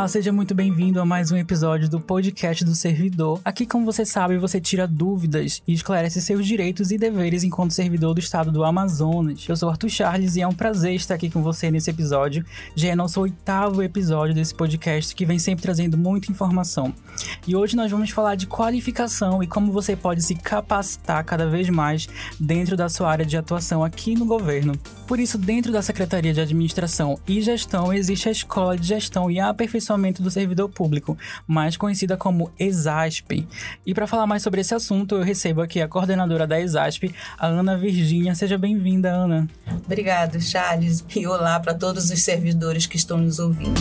Olá, seja muito bem-vindo a mais um episódio do podcast do servidor. Aqui, como você sabe, você tira dúvidas e esclarece seus direitos e deveres enquanto servidor do estado do Amazonas. Eu sou Arthur Charles e é um prazer estar aqui com você nesse episódio. Já é nosso oitavo episódio desse podcast que vem sempre trazendo muita informação. E hoje nós vamos falar de qualificação e como você pode se capacitar cada vez mais dentro da sua área de atuação aqui no governo. Por isso, dentro da Secretaria de Administração e Gestão existe a Escola de Gestão e Aperfeiçoamento Aperfeiçoamento do Servidor Público, mais conhecida como ESASP. E para falar mais sobre esse assunto, eu recebo aqui a coordenadora da ESASP, a Ana Virgínia. Seja bem-vinda, Ana. Obrigada, Charles, e olá para todos os servidores que estão nos ouvindo.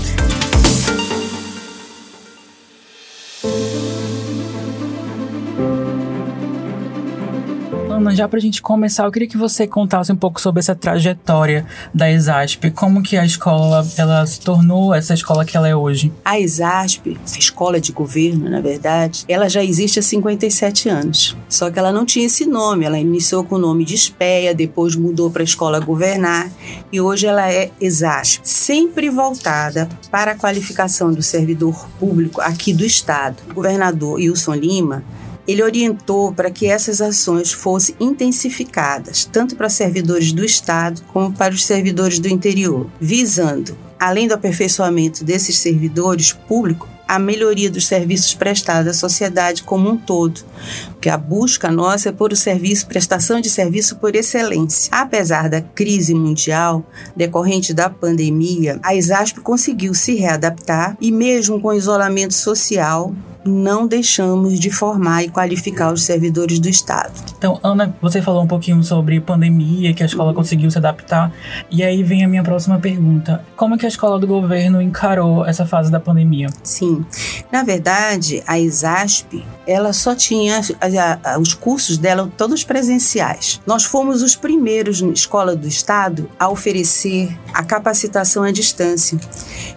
Ana, já para a gente começar, eu queria que você contasse um pouco sobre essa trajetória da ESASP, como que a escola ela se tornou essa escola que ela é hoje. A ESASP, escola de governo, na verdade, ela já existe há 57 anos. Só que ela não tinha esse nome, ela iniciou com o nome de SPEA, depois mudou para Escola Governar e hoje ela é ESASP, sempre voltada para a qualificação do servidor público aqui do estado. O governador Wilson Lima ele orientou para que essas ações fossem intensificadas, tanto para servidores do Estado como para os servidores do interior, visando, além do aperfeiçoamento desses servidores públicos, a melhoria dos serviços prestados à sociedade como um todo, porque a busca nossa é por o serviço, prestação de serviço por excelência. Apesar da crise mundial decorrente da pandemia, a ISASP conseguiu se readaptar e mesmo com isolamento social, não deixamos de formar e qualificar os servidores do Estado. Então, Ana, você falou um pouquinho sobre pandemia, que a escola uhum. conseguiu se adaptar, e aí vem a minha próxima pergunta. Como é que a escola do governo encarou essa fase da pandemia? Sim, na verdade, a ISASP, ela só tinha a, a, os cursos dela todos presenciais. Nós fomos os primeiros na escola do Estado a oferecer a capacitação à distância,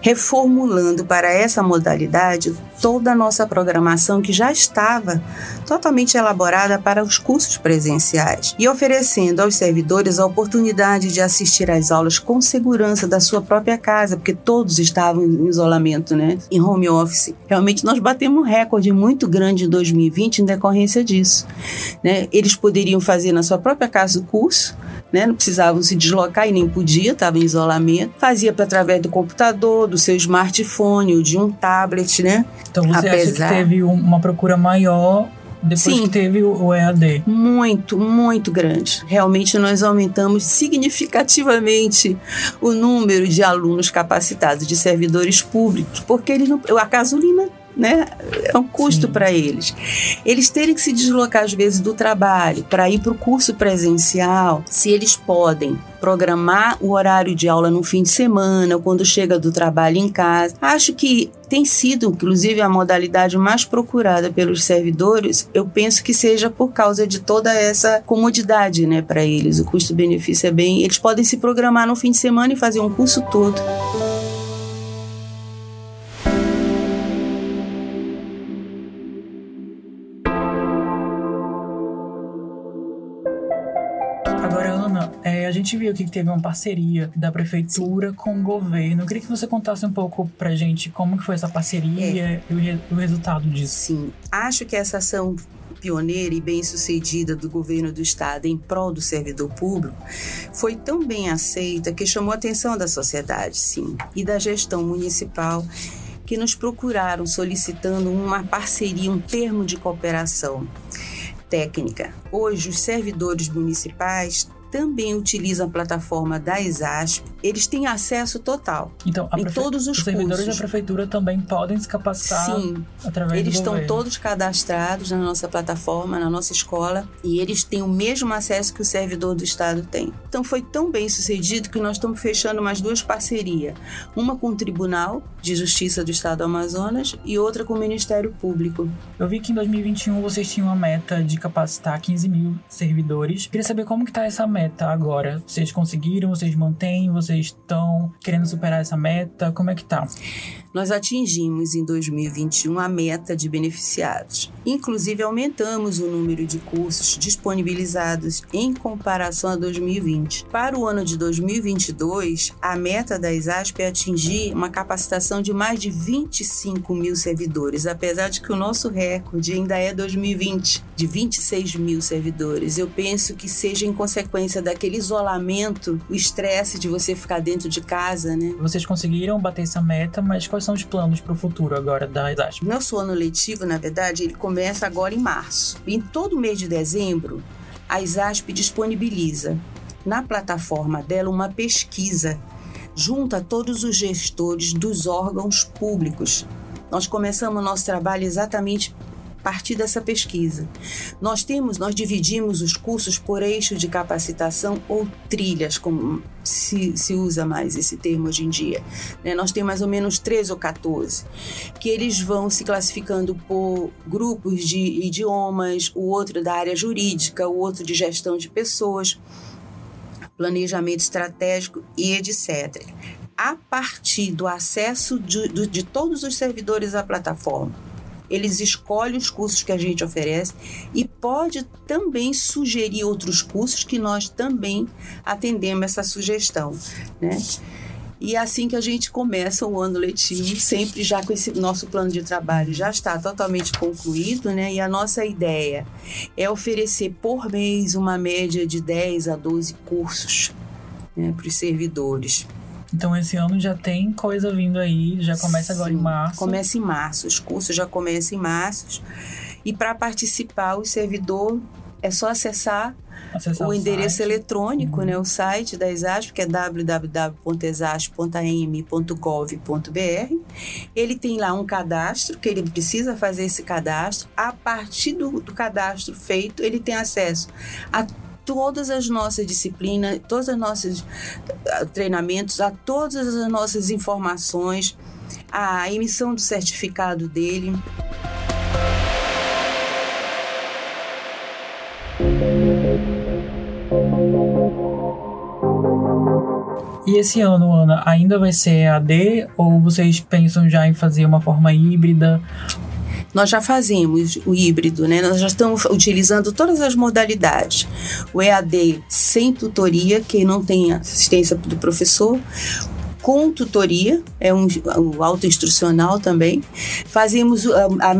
reformulando para essa modalidade toda a nossa programação que já estava totalmente elaborada para os cursos presenciais e oferecendo aos servidores a oportunidade de assistir às aulas com segurança da sua própria casa, porque todos estavam em isolamento, né, em home office. Realmente nós batemos um recorde muito grande em 2020 em decorrência disso, né? Eles poderiam fazer na sua própria casa o curso né? Não precisavam se deslocar e nem podia, estava em isolamento. Fazia através do computador, do seu smartphone ou de um tablet, né? Então você Apesar... acha que teve uma procura maior depois Sim, que teve o EAD? Muito, muito grande. Realmente nós aumentamos significativamente o número de alunos capacitados, de servidores públicos, porque eles não, a gasolina né? É um custo para eles. Eles terem que se deslocar às vezes do trabalho para ir para o curso presencial, se eles podem programar o horário de aula no fim de semana ou quando chega do trabalho em casa. Acho que tem sido, inclusive, a modalidade mais procurada pelos servidores. Eu penso que seja por causa de toda essa comodidade, né, para eles. O custo-benefício é bem. Eles podem se programar no fim de semana e fazer um curso todo. Gente viu que teve uma parceria da prefeitura Sim. com o governo. Eu queria que você contasse um pouco pra gente como que foi essa parceria é. e o, re o resultado disso. Sim, acho que essa ação pioneira e bem-sucedida do governo do estado em prol do servidor público foi tão bem aceita que chamou a atenção da sociedade, sim, e da gestão municipal que nos procuraram solicitando uma parceria, um termo de cooperação técnica. Hoje, os servidores municipais também utilizam a plataforma da ESASP, eles têm acesso total então, em prefe... todos os, os servidores cursos. da prefeitura também podem se capacitar Sim, através eles estão governo. todos cadastrados na nossa plataforma, na nossa escola, e eles têm o mesmo acesso que o servidor do estado tem. Então foi tão bem sucedido que nós estamos fechando mais duas parcerias, uma com o Tribunal de Justiça do Estado do Amazonas e outra com o Ministério Público. Eu vi que em 2021 vocês tinham uma meta de capacitar 15 mil servidores. Queria saber como que está essa meta meta agora? Vocês conseguiram? Vocês mantêm? Vocês estão querendo superar essa meta? Como é que tá? Nós atingimos em 2021 a meta de beneficiados. Inclusive, aumentamos o número de cursos disponibilizados em comparação a 2020. Para o ano de 2022, a meta da ISASP é atingir uma capacitação de mais de 25 mil servidores, apesar de que o nosso recorde ainda é 2020, de 26 mil servidores. Eu penso que seja em consequência daquele isolamento, o estresse de você ficar dentro de casa, né? Vocês conseguiram bater essa meta, mas quais são os planos para o futuro agora da ISASP? Nosso ano letivo, na verdade, ele começa agora em março. Em todo mês de dezembro, a ISASP disponibiliza na plataforma dela uma pesquisa junto a todos os gestores dos órgãos públicos. Nós começamos nosso trabalho exatamente partir dessa pesquisa. Nós temos, nós dividimos os cursos por eixo de capacitação ou trilhas, como se, se usa mais esse termo hoje em dia. Né? Nós temos mais ou menos 13 ou 14, que eles vão se classificando por grupos de idiomas, o outro da área jurídica, o outro de gestão de pessoas, planejamento estratégico e etc. A partir do acesso de, de, de todos os servidores à plataforma eles escolhem os cursos que a gente oferece e pode também sugerir outros cursos que nós também atendemos essa sugestão, né? E é assim que a gente começa o ano letivo, sempre já com esse nosso plano de trabalho já está totalmente concluído, né? E a nossa ideia é oferecer por mês uma média de 10 a 12 cursos né, para os servidores. Então esse ano já tem coisa vindo aí, já começa Sim, agora em março. Começa em março, os cursos já começam em março. E para participar, o servidor é só acessar, acessar o, o, endereço eletrônico, uhum. né, o site da ESASP, que é www.exasp.am.gov.br. Ele tem lá um cadastro, que ele precisa fazer esse cadastro. A partir do, do cadastro feito, ele tem acesso a todas as nossas disciplinas, todos os nossos eh, treinamentos, a todas as nossas informações, a emissão do certificado dele. E esse ano, Ana, ainda vai ser AD ou vocês pensam já em fazer uma forma híbrida? Nós já fazemos o híbrido, né? Nós já estamos utilizando todas as modalidades. O EAD sem tutoria, quem não tem assistência do professor, com tutoria, é um, um autoinstrucional também. Fazemos a, a,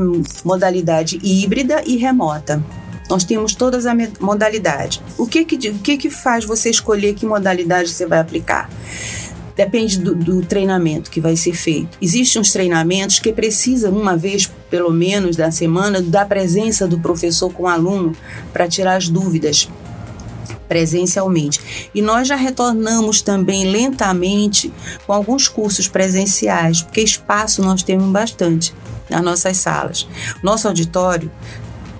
modalidade híbrida e remota. Nós temos todas as modalidades. O que que, o que que faz você escolher que modalidade você vai aplicar? Depende do, do, treinamento que vai ser feito. Existem uns treinamentos que precisam, uma vez pelo menos da semana, da presença do professor com o aluno para tirar as dúvidas presencialmente. E nós já retornamos também lentamente com alguns cursos presenciais, porque espaço nós temos bastante nas nossas salas. Nosso auditório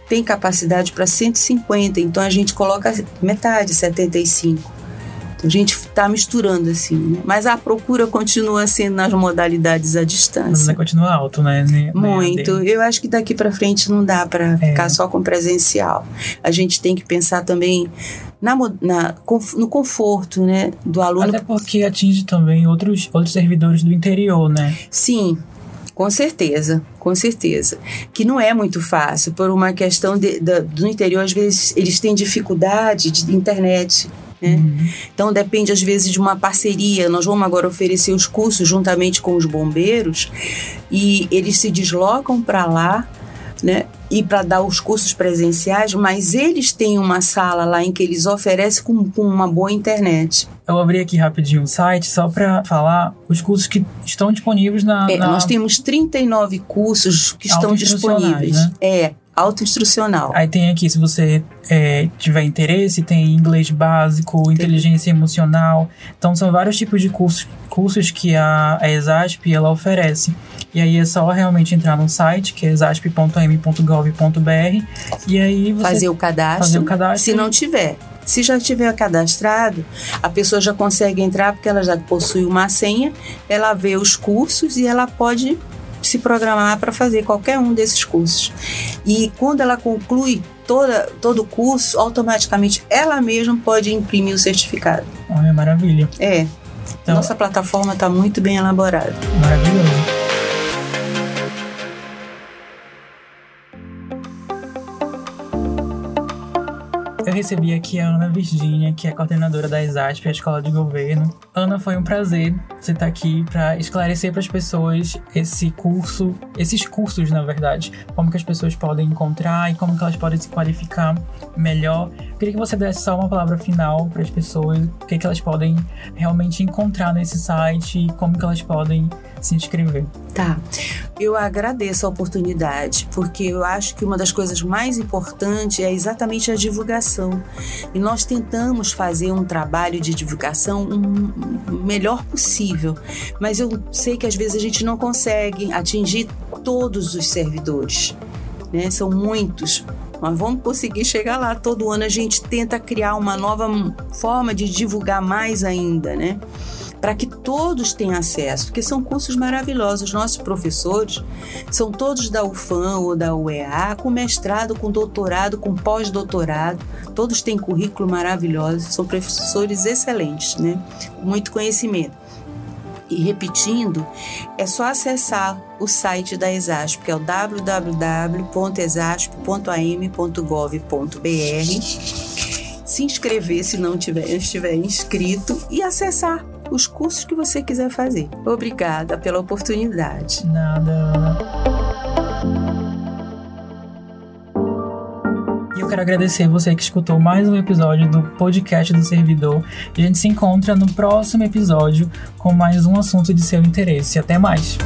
tem capacidade para 150, então a gente coloca metade, 75. A gente está misturando assim, né? Mas a procura continua sendo nas modalidades à distância. Mas continua alto, né? Muito. Eu acho que daqui para frente não dá para é. ficar só com presencial. A gente tem que pensar também na, na, no conforto né, do aluno. Até porque atinge também outros, outros servidores do interior, né? Sim, com certeza, com certeza. Que não é muito fácil, por uma questão de, de, do interior, às vezes eles têm dificuldade de internet. Né? Uhum. Então depende às vezes de uma parceria. Nós vamos agora oferecer os cursos juntamente com os bombeiros e eles se deslocam para lá, né? E para dar os cursos presenciais, mas eles têm uma sala lá em que eles oferecem com, com uma boa internet. Eu abri aqui rapidinho o site só para falar os cursos que estão disponíveis na, é, na... Nós temos 39 cursos que estão disponíveis. Né? É, autoinstrucional. Aí tem aqui, se você é, tiver interesse, tem inglês básico, tem. inteligência emocional. Então são vários tipos de cursos, cursos que a, a ESASP ela oferece. E aí é só realmente entrar no site, que é exasp.m.gov.br, e aí você fazer o cadastro. Fazer o cadastro. Se não tiver, se já tiver cadastrado, a pessoa já consegue entrar porque ela já possui uma senha, ela vê os cursos e ela pode se programar para fazer qualquer um desses cursos. E quando ela conclui toda, todo o curso, automaticamente ela mesma pode imprimir o certificado. Olha, maravilha. É. Então, Nossa plataforma está muito bem elaborada. Maravilhoso. Eu recebi aqui a Ana Virgínia, que é coordenadora da ESASP, a Escola de Governo. Ana, foi um prazer você estar aqui para esclarecer para as pessoas esse curso, esses cursos, na verdade, como que as pessoas podem encontrar e como que elas podem se qualificar melhor. Eu queria que você desse só uma palavra final para as pessoas, o que, que elas podem realmente encontrar nesse site e como que elas podem se inscrever. Tá. Eu agradeço a oportunidade, porque eu acho que uma das coisas mais importantes é exatamente a divulgação. E nós tentamos fazer um trabalho de divulgação o melhor possível, mas eu sei que às vezes a gente não consegue atingir todos os servidores. Né? São muitos, mas vamos conseguir chegar lá. Todo ano a gente tenta criar uma nova forma de divulgar mais ainda, né? para que todos tenham acesso, porque são cursos maravilhosos. Nossos professores são todos da UFAM ou da UEA, com mestrado, com doutorado, com pós-doutorado. Todos têm currículo maravilhoso, são professores excelentes, né? Com muito conhecimento. E repetindo, é só acessar o site da ESASP, que é o www.exasp.am.gov.br, se inscrever se não tiver, estiver inscrito e acessar os cursos que você quiser fazer. Obrigada pela oportunidade. Nada, quero agradecer você que escutou mais um episódio do podcast do servidor. A gente se encontra no próximo episódio com mais um assunto de seu interesse. Até mais!